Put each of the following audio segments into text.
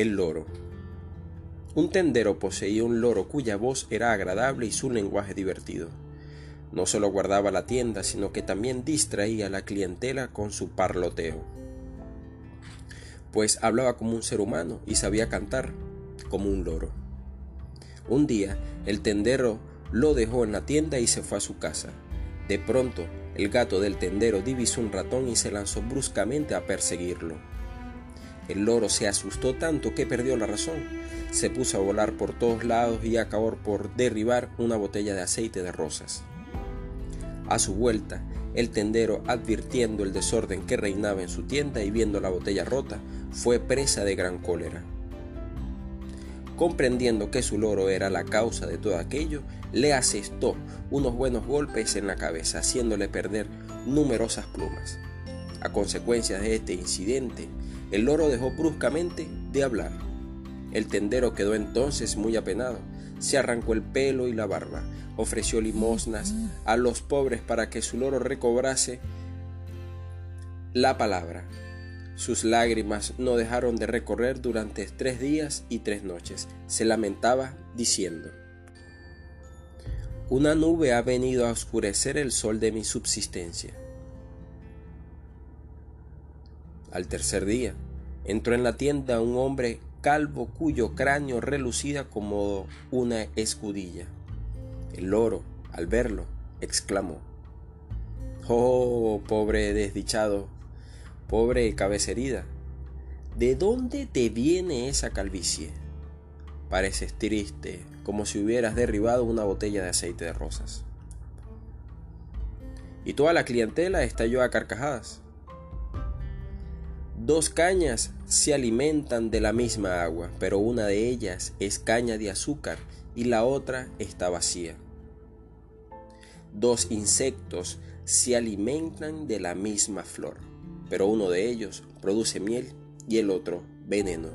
El loro. Un tendero poseía un loro cuya voz era agradable y su lenguaje divertido. No solo guardaba la tienda, sino que también distraía a la clientela con su parloteo. Pues hablaba como un ser humano y sabía cantar como un loro. Un día, el tendero lo dejó en la tienda y se fue a su casa. De pronto, el gato del tendero divisó un ratón y se lanzó bruscamente a perseguirlo. El loro se asustó tanto que perdió la razón. Se puso a volar por todos lados y acabó por derribar una botella de aceite de rosas. A su vuelta, el tendero, advirtiendo el desorden que reinaba en su tienda y viendo la botella rota, fue presa de gran cólera. Comprendiendo que su loro era la causa de todo aquello, le asestó unos buenos golpes en la cabeza, haciéndole perder numerosas plumas. A consecuencia de este incidente, el loro dejó bruscamente de hablar. El tendero quedó entonces muy apenado, se arrancó el pelo y la barba, ofreció limosnas a los pobres para que su loro recobrase la palabra. Sus lágrimas no dejaron de recorrer durante tres días y tres noches. Se lamentaba diciendo, Una nube ha venido a oscurecer el sol de mi subsistencia. Al tercer día, entró en la tienda un hombre calvo cuyo cráneo relucía como una escudilla. El loro, al verlo, exclamó, Oh, pobre desdichado, pobre cabecerida, ¿de dónde te viene esa calvicie? Pareces triste, como si hubieras derribado una botella de aceite de rosas. Y toda la clientela estalló a carcajadas. Dos cañas se alimentan de la misma agua, pero una de ellas es caña de azúcar y la otra está vacía. Dos insectos se alimentan de la misma flor, pero uno de ellos produce miel y el otro veneno.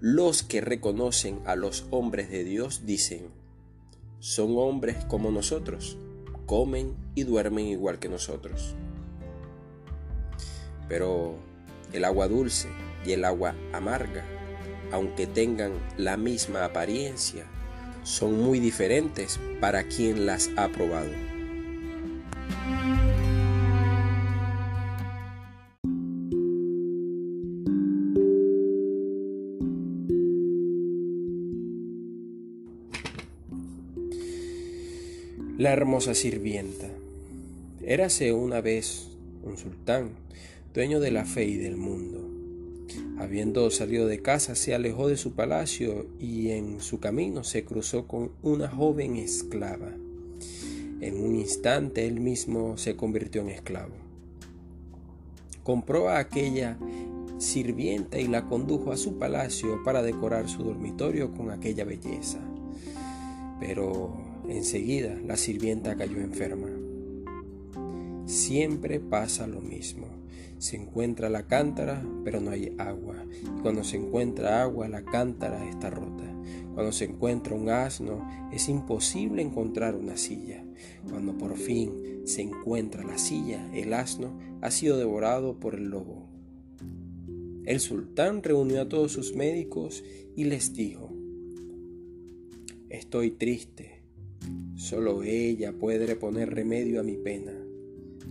Los que reconocen a los hombres de Dios dicen, son hombres como nosotros, comen y duermen igual que nosotros. Pero el agua dulce y el agua amarga, aunque tengan la misma apariencia, son muy diferentes para quien las ha probado. La hermosa sirvienta. Érase una vez un sultán dueño de la fe y del mundo. Habiendo salido de casa, se alejó de su palacio y en su camino se cruzó con una joven esclava. En un instante él mismo se convirtió en esclavo. Compró a aquella sirvienta y la condujo a su palacio para decorar su dormitorio con aquella belleza. Pero enseguida la sirvienta cayó enferma. Siempre pasa lo mismo. Se encuentra la cántara, pero no hay agua. Y cuando se encuentra agua, la cántara está rota. Cuando se encuentra un asno, es imposible encontrar una silla. Cuando por fin se encuentra la silla, el asno ha sido devorado por el lobo. El sultán reunió a todos sus médicos y les dijo, Estoy triste, solo ella puede poner remedio a mi pena.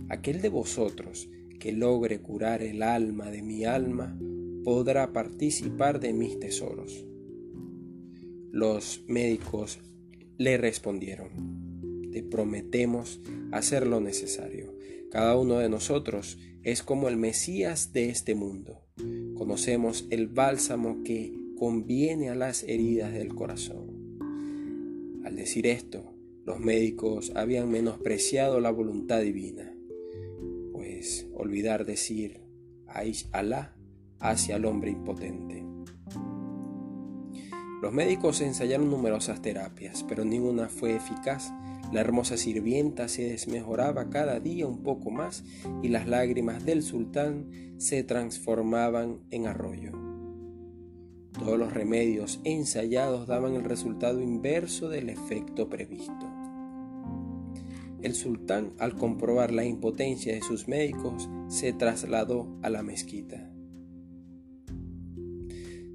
Aquel de vosotros que logre curar el alma de mi alma podrá participar de mis tesoros. Los médicos le respondieron, te prometemos hacer lo necesario. Cada uno de nosotros es como el Mesías de este mundo. Conocemos el bálsamo que conviene a las heridas del corazón. Al decir esto, los médicos habían menospreciado la voluntad divina olvidar decir Aish Alá hacia el hombre impotente. Los médicos ensayaron numerosas terapias, pero ninguna fue eficaz. La hermosa sirvienta se desmejoraba cada día un poco más y las lágrimas del sultán se transformaban en arroyo. Todos los remedios ensayados daban el resultado inverso del efecto previsto. El sultán, al comprobar la impotencia de sus médicos, se trasladó a la mezquita.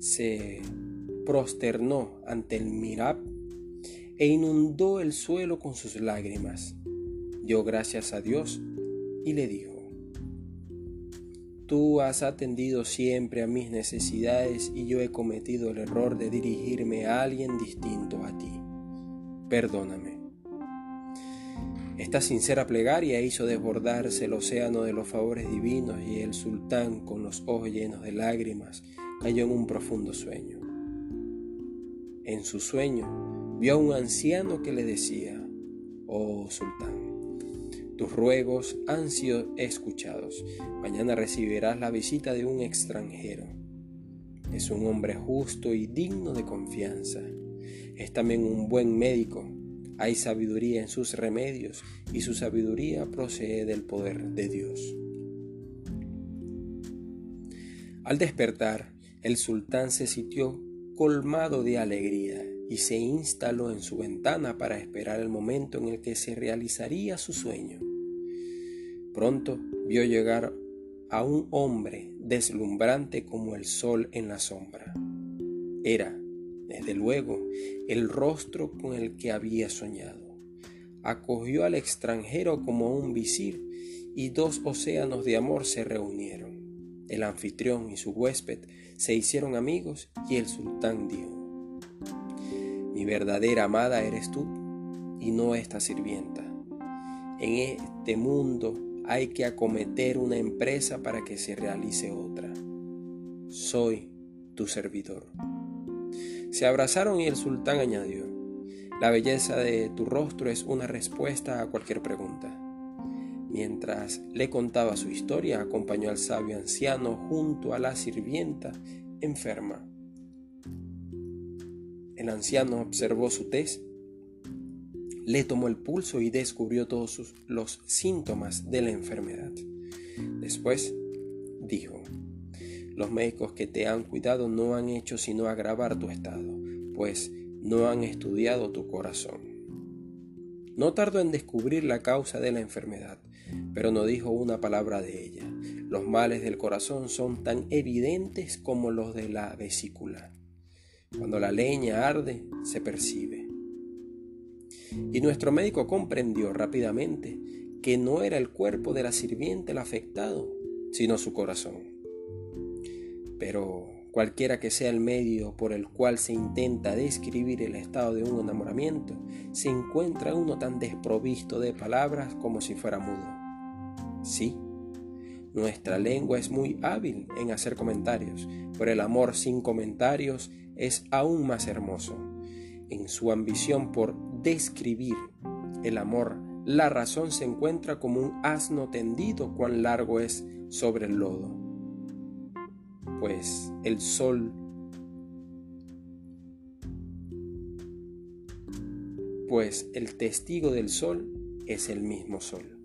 se prosternó ante el Mirab e inundó el suelo con sus lágrimas. Dio gracias a Dios y le dijo, Tú has atendido siempre a mis necesidades y yo he cometido el error de dirigirme a alguien distinto a ti. Perdóname. Esta sincera plegaria hizo desbordarse el océano de los favores divinos y el sultán, con los ojos llenos de lágrimas, cayó en un profundo sueño. En su sueño vio a un anciano que le decía, Oh sultán, tus ruegos han sido escuchados. Mañana recibirás la visita de un extranjero. Es un hombre justo y digno de confianza. Es también un buen médico. Hay sabiduría en sus remedios y su sabiduría procede del poder de Dios. Al despertar, el sultán se sintió colmado de alegría y se instaló en su ventana para esperar el momento en el que se realizaría su sueño. Pronto vio llegar a un hombre deslumbrante como el sol en la sombra. Era, desde luego, el rostro con el que había soñado. Acogió al extranjero como un visir y dos océanos de amor se reunieron. El anfitrión y su huésped se hicieron amigos y el sultán dijo, mi verdadera amada eres tú y no esta sirvienta. En este mundo hay que acometer una empresa para que se realice otra. Soy tu servidor. Se abrazaron y el sultán añadió, la belleza de tu rostro es una respuesta a cualquier pregunta. Mientras le contaba su historia, acompañó al sabio anciano junto a la sirvienta enferma el anciano observó su test, le tomó el pulso y descubrió todos los síntomas de la enfermedad. Después dijo, los médicos que te han cuidado no han hecho sino agravar tu estado, pues no han estudiado tu corazón. No tardó en descubrir la causa de la enfermedad, pero no dijo una palabra de ella. Los males del corazón son tan evidentes como los de la vesícula. Cuando la leña arde, se percibe. Y nuestro médico comprendió rápidamente que no era el cuerpo de la sirviente el afectado, sino su corazón. Pero cualquiera que sea el medio por el cual se intenta describir el estado de un enamoramiento, se encuentra uno tan desprovisto de palabras como si fuera mudo. Sí, nuestra lengua es muy hábil en hacer comentarios, pero el amor sin comentarios es aún más hermoso. En su ambición por describir el amor, la razón se encuentra como un asno tendido cuán largo es sobre el lodo. Pues el sol pues el testigo del sol es el mismo sol.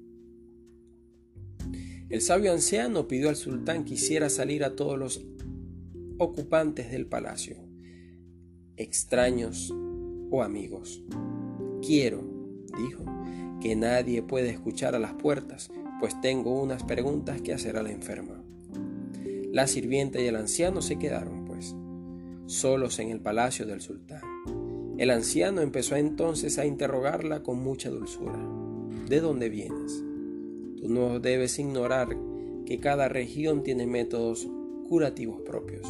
El sabio anciano pidió al sultán que hiciera salir a todos los ocupantes del palacio, extraños o amigos. Quiero, dijo, que nadie pueda escuchar a las puertas, pues tengo unas preguntas que hacer a la enferma. La sirvienta y el anciano se quedaron, pues, solos en el palacio del sultán. El anciano empezó entonces a interrogarla con mucha dulzura. ¿De dónde vienes? Tú no debes ignorar que cada región tiene métodos curativos propios.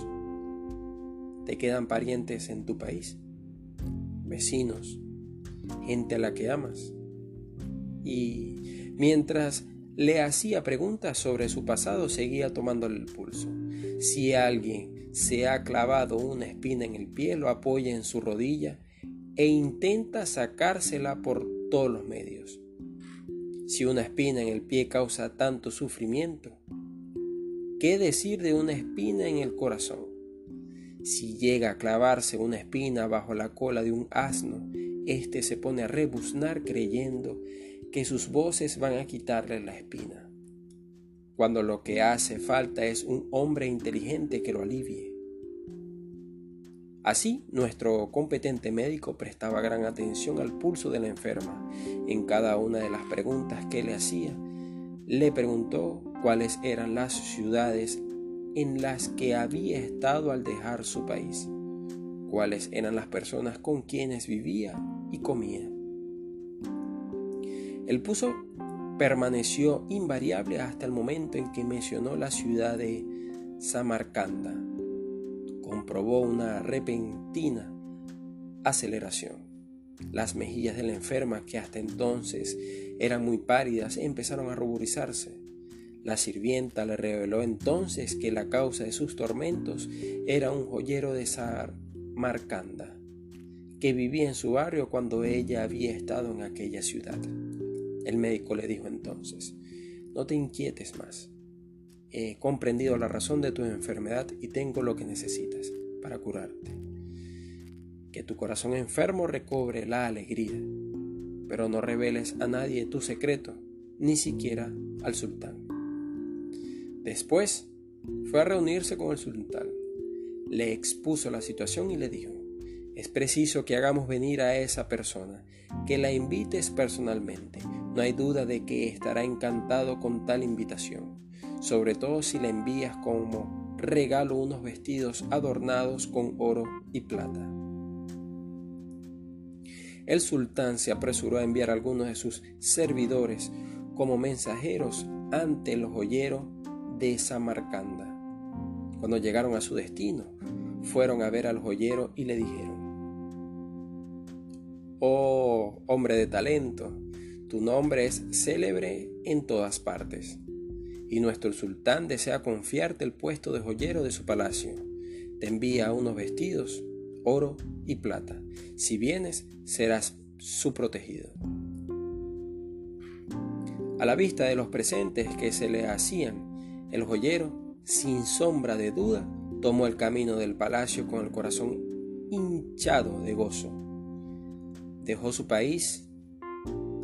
¿Te quedan parientes en tu país? Vecinos, gente a la que amas. Y mientras le hacía preguntas sobre su pasado, seguía tomándole el pulso. Si alguien se ha clavado una espina en el pie, lo apoya en su rodilla e intenta sacársela por todos los medios. Si una espina en el pie causa tanto sufrimiento, ¿qué decir de una espina en el corazón? Si llega a clavarse una espina bajo la cola de un asno, éste se pone a rebuznar creyendo que sus voces van a quitarle la espina, cuando lo que hace falta es un hombre inteligente que lo alivie. Así, nuestro competente médico prestaba gran atención al pulso de la enferma. En cada una de las preguntas que le hacía, le preguntó cuáles eran las ciudades en las que había estado al dejar su país, cuáles eran las personas con quienes vivía y comía. El puso permaneció invariable hasta el momento en que mencionó la ciudad de Samarcanda. Comprobó una repentina aceleración. Las mejillas de la enferma, que hasta entonces eran muy pálidas, empezaron a ruborizarse. La sirvienta le reveló entonces que la causa de sus tormentos era un joyero de Samarcanda, que vivía en su barrio cuando ella había estado en aquella ciudad. El médico le dijo entonces, no te inquietes más. He comprendido la razón de tu enfermedad y tengo lo que necesitas para curarte. Que tu corazón enfermo recobre la alegría, pero no reveles a nadie tu secreto, ni siquiera al sultán. Después fue a reunirse con el sultán. Le expuso la situación y le dijo, es preciso que hagamos venir a esa persona, que la invites personalmente. No hay duda de que estará encantado con tal invitación, sobre todo si le envías como regalo unos vestidos adornados con oro y plata. El sultán se apresuró a enviar a algunos de sus servidores como mensajeros ante el joyero de Samarcanda. Cuando llegaron a su destino, fueron a ver al joyero y le dijeron, Oh hombre de talento, tu nombre es célebre en todas partes, y nuestro sultán desea confiarte el puesto de joyero de su palacio. Te envía unos vestidos, oro y plata. Si vienes, serás su protegido. A la vista de los presentes que se le hacían, el joyero, sin sombra de duda, tomó el camino del palacio con el corazón hinchado de gozo. Dejó su país,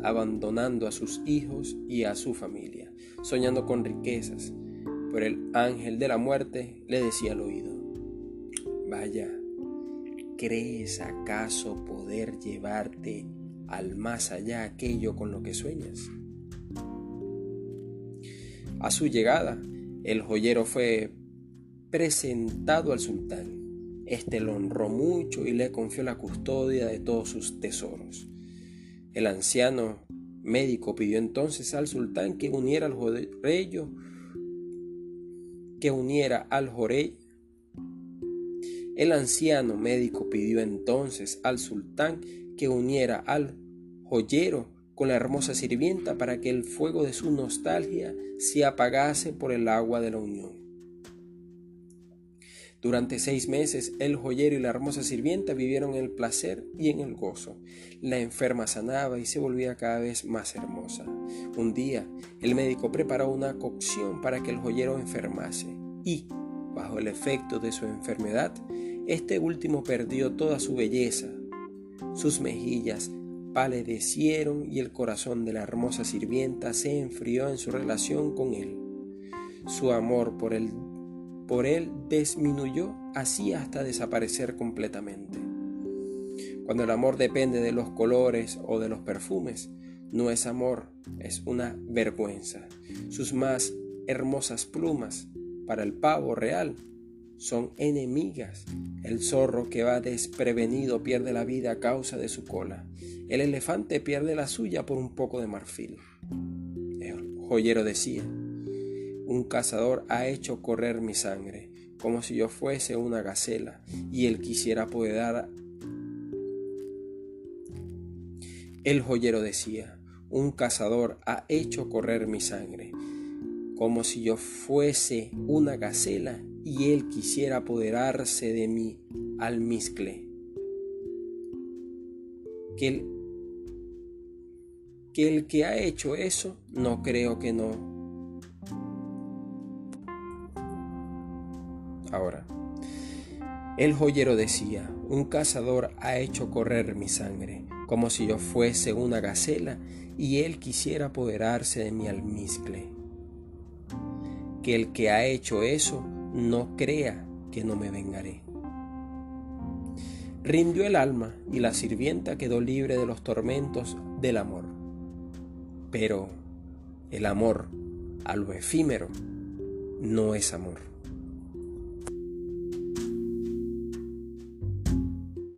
abandonando a sus hijos y a su familia, soñando con riquezas, pero el ángel de la muerte le decía al oído, vaya, ¿crees acaso poder llevarte al más allá aquello con lo que sueñas? A su llegada, el joyero fue presentado al sultán. Este lo honró mucho y le confió la custodia de todos sus tesoros. El anciano médico pidió entonces al sultán que uniera al joreyo, que uniera al jorey. El anciano médico pidió entonces al sultán que uniera al joyero con la hermosa sirvienta para que el fuego de su nostalgia se apagase por el agua de la unión. Durante seis meses el joyero y la hermosa sirvienta vivieron en el placer y en el gozo. La enferma sanaba y se volvía cada vez más hermosa. Un día el médico preparó una cocción para que el joyero enfermase y, bajo el efecto de su enfermedad, este último perdió toda su belleza. Sus mejillas palidecieron y el corazón de la hermosa sirvienta se enfrió en su relación con él. Su amor por el por él disminuyó así hasta desaparecer completamente. Cuando el amor depende de los colores o de los perfumes, no es amor, es una vergüenza. Sus más hermosas plumas para el pavo real son enemigas. El zorro que va desprevenido pierde la vida a causa de su cola. El elefante pierde la suya por un poco de marfil. El joyero decía, un cazador ha hecho correr mi sangre, como si yo fuese una gacela, y él quisiera apoderar. El joyero decía, un cazador ha hecho correr mi sangre, como si yo fuese una gacela, y él quisiera apoderarse de mi almizcle. Que el, que el que ha hecho eso, no creo que no Ahora, el joyero decía, un cazador ha hecho correr mi sangre, como si yo fuese una gacela y él quisiera apoderarse de mi almizcle. Que el que ha hecho eso no crea que no me vengaré. Rindió el alma y la sirvienta quedó libre de los tormentos del amor. Pero el amor a lo efímero no es amor.